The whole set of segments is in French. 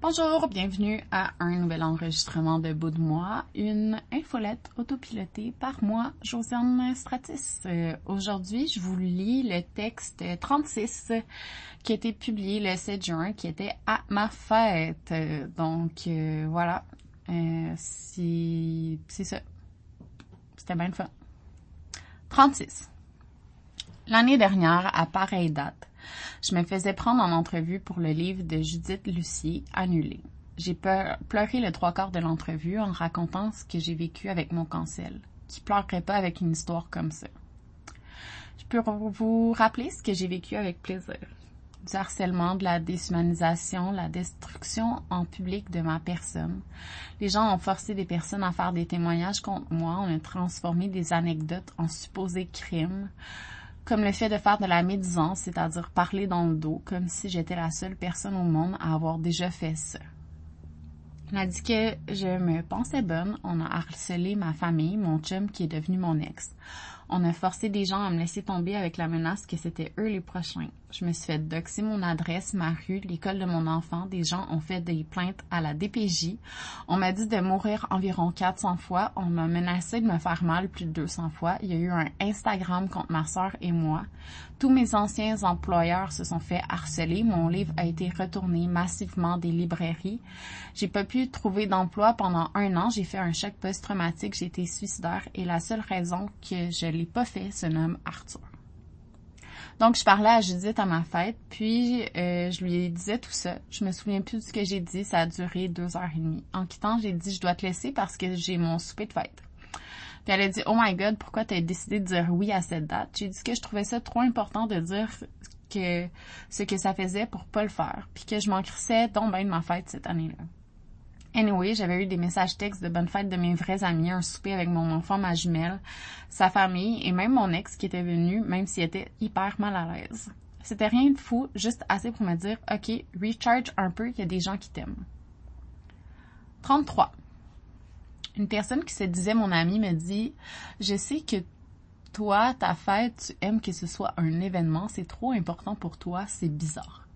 Bonjour, bienvenue à un nouvel enregistrement de Bout de moi, une infolette autopilotée par moi, Josiane Stratis. Euh, aujourd'hui, je vous lis le texte 36 qui a été publié le 7 juin, qui était à ma fête. donc euh, voilà, euh, c'est ça. C'était bien le fun. 36. L'année dernière, à pareille date, je me faisais prendre en entrevue pour le livre de Judith Lucier, Annulé. J'ai pleuré le trois quarts de l'entrevue en racontant ce que j'ai vécu avec mon cancel. Qui pleurerait pas avec une histoire comme ça? Je peux vous rappeler ce que j'ai vécu avec plaisir. Du harcèlement, de la déshumanisation, la destruction en public de ma personne. Les gens ont forcé des personnes à faire des témoignages contre moi. On a transformé des anecdotes en supposés crimes comme le fait de faire de la médisance, c'est-à-dire parler dans le dos, comme si j'étais la seule personne au monde à avoir déjà fait ça. On a dit que je me pensais bonne, on a harcelé ma famille, mon chum qui est devenu mon ex. On a forcé des gens à me laisser tomber avec la menace que c'était eux les prochains. Je me suis fait doxer mon adresse, ma rue, l'école de mon enfant. Des gens ont fait des plaintes à la DPJ. On m'a dit de mourir environ 400 fois. On m'a menacé de me faire mal plus de 200 fois. Il y a eu un Instagram contre ma soeur et moi. Tous mes anciens employeurs se sont fait harceler. Mon livre a été retourné massivement des librairies. J'ai pas pu trouver d'emploi pendant un an. J'ai fait un choc post-traumatique. J'ai été suicidaire et la seule raison que je l'ai pas fait se nomme Arthur. Donc, je parlais à Judith à ma fête, puis euh, je lui disais tout ça. Je me souviens plus de ce que j'ai dit. Ça a duré deux heures et demie. En quittant, j'ai dit, je dois te laisser parce que j'ai mon souper de fête. Elle a dit, oh my god, pourquoi tu as décidé de dire oui à cette date? J'ai dit que je trouvais ça trop important de dire que ce que ça faisait pour pas le faire, puis que je m'en crissais donc de ma fête cette année-là. Anyway, j'avais eu des messages textes de bonne fête de mes vrais amis, un souper avec mon enfant, ma jumelle, sa famille et même mon ex qui était venu, même s'il était hyper mal à l'aise. C'était rien de fou, juste assez pour me dire, OK, recharge un peu, il y a des gens qui t'aiment. 33. Une personne qui se disait mon ami me dit, je sais que toi, ta fête, tu aimes que ce soit un événement, c'est trop important pour toi, c'est bizarre.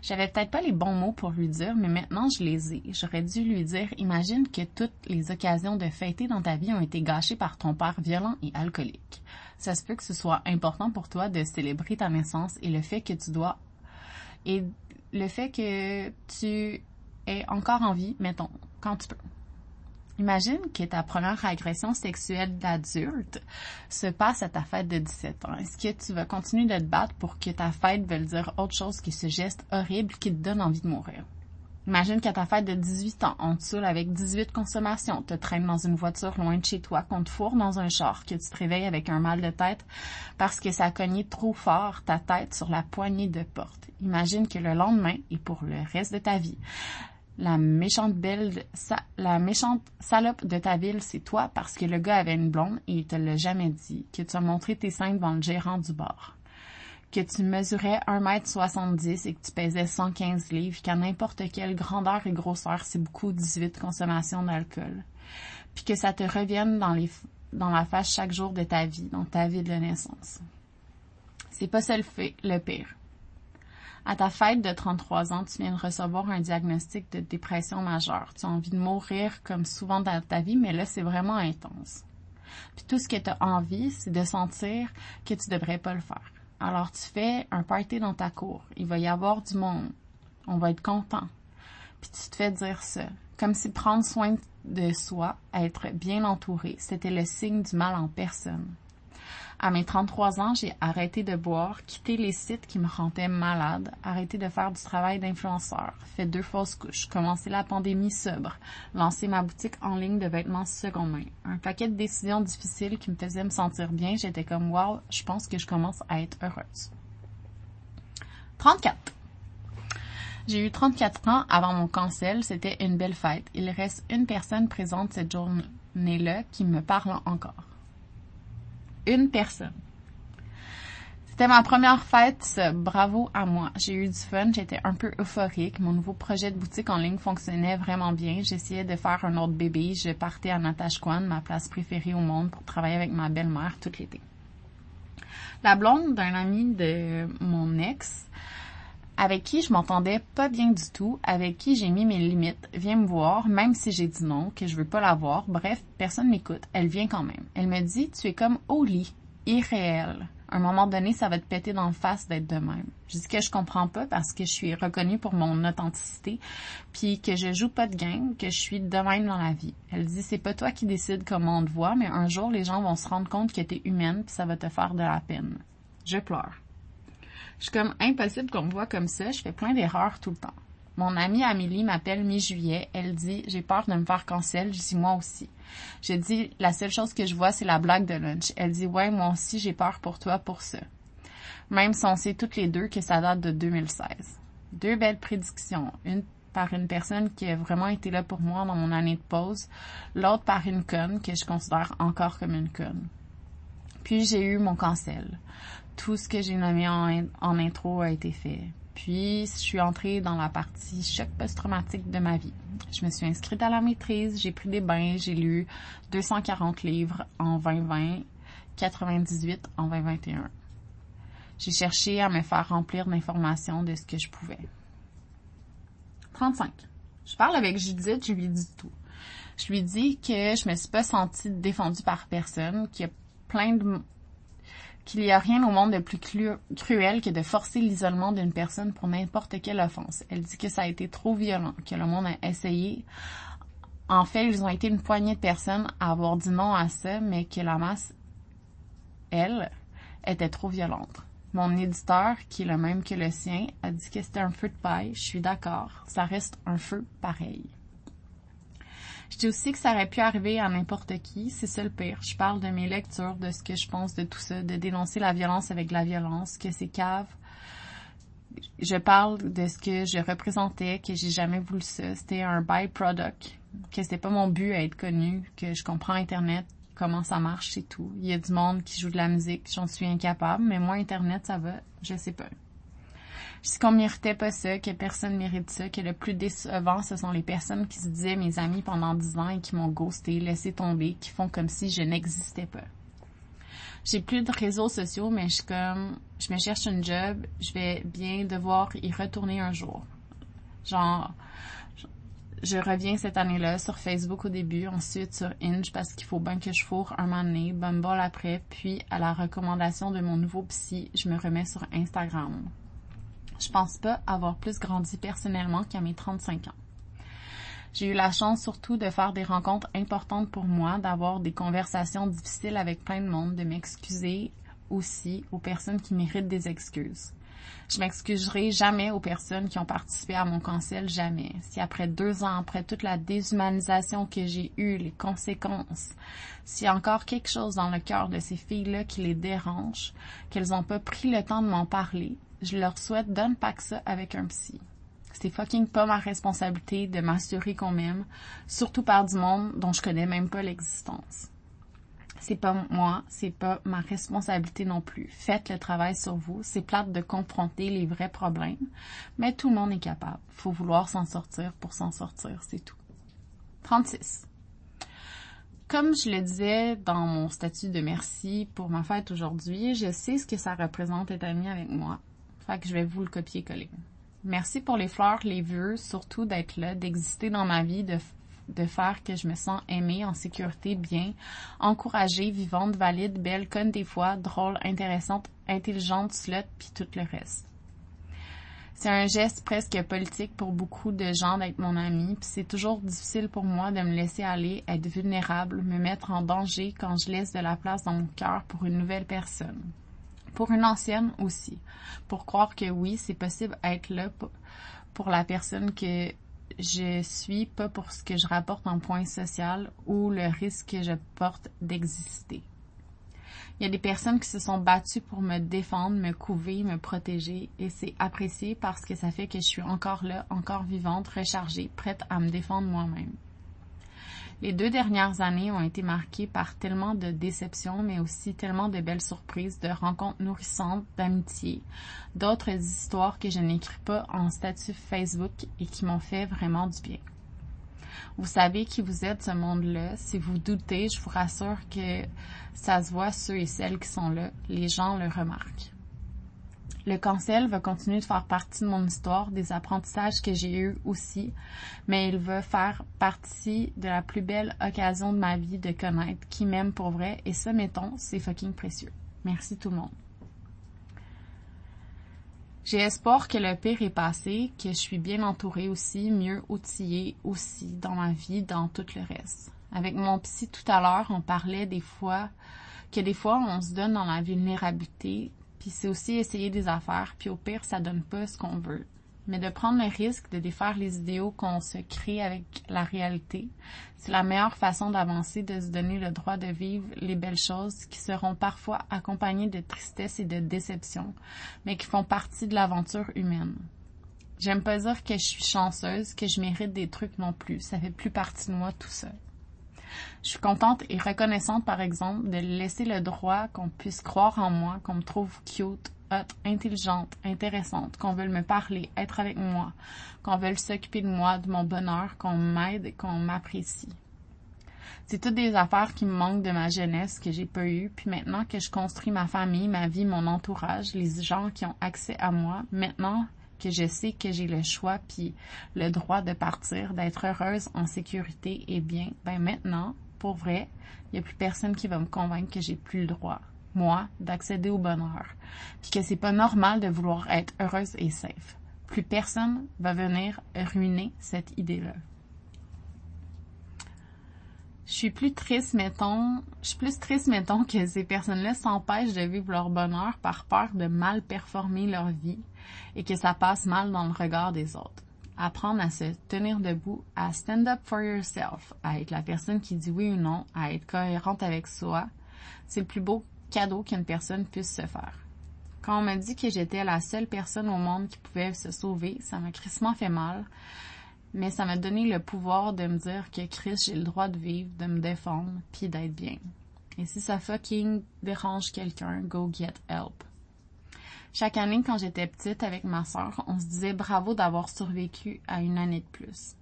J'avais peut-être pas les bons mots pour lui dire, mais maintenant je les ai. J'aurais dû lui dire, imagine que toutes les occasions de fêter dans ta vie ont été gâchées par ton père violent et alcoolique. Ça se peut que ce soit important pour toi de célébrer ta naissance et le fait que tu dois, et le fait que tu es encore en vie, mettons, quand tu peux. Imagine que ta première agression sexuelle d'adulte se passe à ta fête de 17 ans. Est-ce que tu vas continuer de te battre pour que ta fête veuille dire autre chose que ce geste horrible qui te donne envie de mourir? Imagine qu'à ta fête de 18 ans, on te saoule avec 18 consommations, te traîne dans une voiture loin de chez toi, qu'on te fourre dans un char, que tu te réveilles avec un mal de tête parce que ça a trop fort ta tête sur la poignée de porte. Imagine que le lendemain et pour le reste de ta vie, la méchante belle, la méchante salope de ta ville, c'est toi parce que le gars avait une blonde et il te l'a jamais dit, que tu as montré tes seins devant le gérant du bar, que tu mesurais 1m70 et que tu pesais 115 livres, qu'à n'importe quelle grandeur et grosseur, c'est beaucoup 18 consommations d'alcool, puis que ça te revienne dans les, dans la face chaque jour de ta vie, dans ta vie de naissance. C'est pas ça le fait, le pire. À ta fête de 33 ans, tu viens de recevoir un diagnostic de dépression majeure. Tu as envie de mourir comme souvent dans ta vie, mais là, c'est vraiment intense. Puis tout ce que tu as envie, c'est de sentir que tu devrais pas le faire. Alors tu fais un party dans ta cour. Il va y avoir du monde. On va être content. Puis tu te fais dire ça. Comme si prendre soin de soi, être bien entouré, c'était le signe du mal en personne. À mes 33 ans, j'ai arrêté de boire, quitté les sites qui me rendaient malade, arrêté de faire du travail d'influenceur, fait deux fausses couches, commencé la pandémie sobre, lancé ma boutique en ligne de vêtements seconde main. Un paquet de décisions difficiles qui me faisaient me sentir bien. J'étais comme, wow, je pense que je commence à être heureuse. 34. J'ai eu 34 ans avant mon cancel. C'était une belle fête. Il reste une personne présente cette journée-là qui me parle encore une personne. C'était ma première fête, bravo à moi. J'ai eu du fun, j'étais un peu euphorique. Mon nouveau projet de boutique en ligne fonctionnait vraiment bien. J'essayais de faire un autre bébé. Je partais à Natashquan, ma place préférée au monde, pour travailler avec ma belle-mère tout l'été. La blonde d'un ami de mon ex avec qui je m'entendais pas bien du tout, avec qui j'ai mis mes limites, vient me voir, même si j'ai dit non, que je veux pas la voir. Bref, personne m'écoute. Elle vient quand même. Elle me dit, tu es comme au lit, irréel. À un moment donné, ça va te péter dans le face d'être de même. Je dis que je comprends pas parce que je suis reconnue pour mon authenticité, puis que je joue pas de game, que je suis de même dans la vie. Elle dit, c'est pas toi qui décides comment on te voit, mais un jour, les gens vont se rendre compte que t'es humaine, puis ça va te faire de la peine. Je pleure. Je suis comme impossible qu'on me voit comme ça. Je fais plein d'erreurs tout le temps. Mon amie Amélie m'appelle mi-juillet. Elle dit j'ai peur de me faire cancel. Je dis moi aussi. Je dis la seule chose que je vois c'est la blague de lunch. Elle dit ouais moi aussi j'ai peur pour toi pour ça. Même si on sait toutes les deux que ça date de 2016. Deux belles prédictions. Une par une personne qui a vraiment été là pour moi dans mon année de pause, l'autre par une conne que je considère encore comme une conne. Puis j'ai eu mon cancel tout ce que j'ai nommé en, intro a été fait. Puis, je suis entrée dans la partie choc post-traumatique de ma vie. Je me suis inscrite à la maîtrise, j'ai pris des bains, j'ai lu 240 livres en 2020, 98 en 2021. J'ai cherché à me faire remplir d'informations de ce que je pouvais. 35. Je parle avec Judith, je lui dis tout. Je lui dis que je me suis pas sentie défendue par personne, qu'il y a plein de qu'il n'y a rien au monde de plus cruel que de forcer l'isolement d'une personne pour n'importe quelle offense. Elle dit que ça a été trop violent, que le monde a essayé. En fait, ils ont été une poignée de personnes à avoir dit non à ça, mais que la masse, elle, était trop violente. Mon éditeur, qui est le même que le sien, a dit que c'était un feu de paille. Je suis d'accord. Ça reste un feu pareil. Je dis aussi que ça aurait pu arriver à n'importe qui, c'est ça le pire. Je parle de mes lectures, de ce que je pense de tout ça, de dénoncer la violence avec la violence, que c'est cave. Je parle de ce que je représentais, que j'ai jamais voulu ça. C'était un byproduct, que c'était pas mon but à être connu, que je comprends Internet, comment ça marche, c'est tout. Il y a du monde qui joue de la musique, j'en suis incapable, mais moi, Internet, ça va, je sais pas. Dis qu'on méritait pas ça, que personne mérite ça, que le plus décevant, ce sont les personnes qui se disaient mes amis pendant dix ans et qui m'ont ghosté, laissé tomber, qui font comme si je n'existais pas. J'ai plus de réseaux sociaux, mais je suis comme, je me cherche un job, je vais bien devoir y retourner un jour. Genre, je reviens cette année-là sur Facebook au début, ensuite sur Inge parce qu'il faut bien que je fourre un moment donné, Bumble après, puis à la recommandation de mon nouveau psy, je me remets sur Instagram. Je pense pas avoir plus grandi personnellement qu'à mes 35 ans. J'ai eu la chance surtout de faire des rencontres importantes pour moi, d'avoir des conversations difficiles avec plein de monde, de m'excuser aussi aux personnes qui méritent des excuses. Je m'excuserai jamais aux personnes qui ont participé à mon cancel, jamais. Si après deux ans, après toute la déshumanisation que j'ai eue, les conséquences, s'il y a encore quelque chose dans le cœur de ces filles-là qui les dérange, qu'elles n'ont pas pris le temps de m'en parler, je leur souhaite donne pas ça avec un psy. C'est fucking pas ma responsabilité de m'assurer qu'on m'aime, surtout par du monde dont je connais même pas l'existence. C'est pas moi, c'est pas ma responsabilité non plus. Faites le travail sur vous. C'est plate de confronter les vrais problèmes, mais tout le monde est capable. Faut vouloir s'en sortir pour s'en sortir, c'est tout. 36. Comme je le disais dans mon statut de merci pour ma fête aujourd'hui, je sais ce que ça représente être ami avec moi. Fait que je vais vous le copier-coller. Merci pour les fleurs, les vœux, surtout d'être là, d'exister dans ma vie, de, de faire que je me sens aimée, en sécurité, bien, encouragée, vivante, valide, belle, conne des fois, drôle, intéressante, intelligente, slut, puis tout le reste. C'est un geste presque politique pour beaucoup de gens d'être mon ami, puis c'est toujours difficile pour moi de me laisser aller, être vulnérable, me mettre en danger quand je laisse de la place dans mon cœur pour une nouvelle personne pour une ancienne aussi, pour croire que oui, c'est possible d'être là pour la personne que je suis, pas pour ce que je rapporte en point social ou le risque que je porte d'exister. Il y a des personnes qui se sont battues pour me défendre, me couver, me protéger et c'est apprécié parce que ça fait que je suis encore là, encore vivante, rechargée, prête à me défendre moi-même. Les deux dernières années ont été marquées par tellement de déceptions, mais aussi tellement de belles surprises, de rencontres nourrissantes, d'amitié, d'autres histoires que je n'écris pas en statut Facebook et qui m'ont fait vraiment du bien. Vous savez qui vous êtes, ce monde-là. Si vous doutez, je vous rassure que ça se voit ceux et celles qui sont là. Les gens le remarquent. Le cancel va continuer de faire partie de mon histoire, des apprentissages que j'ai eus aussi, mais il va faire partie de la plus belle occasion de ma vie de connaître qui m'aime pour vrai, et ça, mettons, c'est fucking précieux. Merci tout le monde. J'ai espoir que le pire est passé, que je suis bien entourée aussi, mieux outillée aussi dans ma vie, dans tout le reste. Avec mon psy tout à l'heure, on parlait des fois que des fois on se donne dans la vulnérabilité, puis c'est aussi essayer des affaires, puis au pire ça donne pas ce qu'on veut mais de prendre le risque de défaire les idéaux qu'on se crée avec la réalité, c'est la meilleure façon d'avancer, de se donner le droit de vivre les belles choses qui seront parfois accompagnées de tristesse et de déception, mais qui font partie de l'aventure humaine. J'aime pas dire que je suis chanceuse, que je mérite des trucs non plus, ça fait plus partie de moi tout ça. Je suis contente et reconnaissante, par exemple, de laisser le droit qu'on puisse croire en moi, qu'on me trouve cute, intelligente, intéressante, qu'on veut me parler, être avec moi, qu'on veut s'occuper de moi, de mon bonheur, qu'on m'aide qu'on m'apprécie. C'est toutes des affaires qui me manquent de ma jeunesse que j'ai pas eu, puis maintenant que je construis ma famille, ma vie, mon entourage, les gens qui ont accès à moi, maintenant que je sais que j'ai le choix puis le droit de partir, d'être heureuse, en sécurité et bien, ben maintenant, pour vrai, il y a plus personne qui va me convaincre que j'ai plus le droit moi, d'accéder au bonheur, puis que c'est pas normal de vouloir être heureuse et safe. Plus personne va venir ruiner cette idée-là. Je suis plus triste, mettons, je suis plus triste, mettons, que ces personnes-là s'empêchent de vivre leur bonheur par peur de mal performer leur vie et que ça passe mal dans le regard des autres. Apprendre à se tenir debout, à stand up for yourself, à être la personne qui dit oui ou non, à être cohérente avec soi, c'est le plus beau cadeau qu'une personne puisse se faire. Quand on m'a dit que j'étais la seule personne au monde qui pouvait se sauver, ça m'a crissement fait mal, mais ça m'a donné le pouvoir de me dire que Chris, j'ai le droit de vivre, de me défendre, puis d'être bien. Et si ça fucking dérange quelqu'un, go get help. Chaque année, quand j'étais petite avec ma soeur, on se disait bravo d'avoir survécu à une année de plus.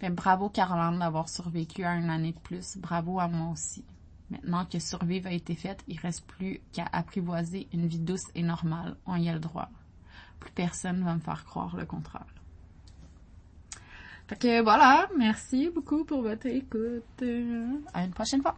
Ben, bravo Caroline d'avoir survécu à une année de plus. Bravo à moi aussi. Maintenant que survivre a été faite, il reste plus qu'à apprivoiser une vie douce et normale. On y a le droit. Plus personne va me faire croire le contraire. Fait voilà, merci beaucoup pour votre écoute. À une prochaine fois.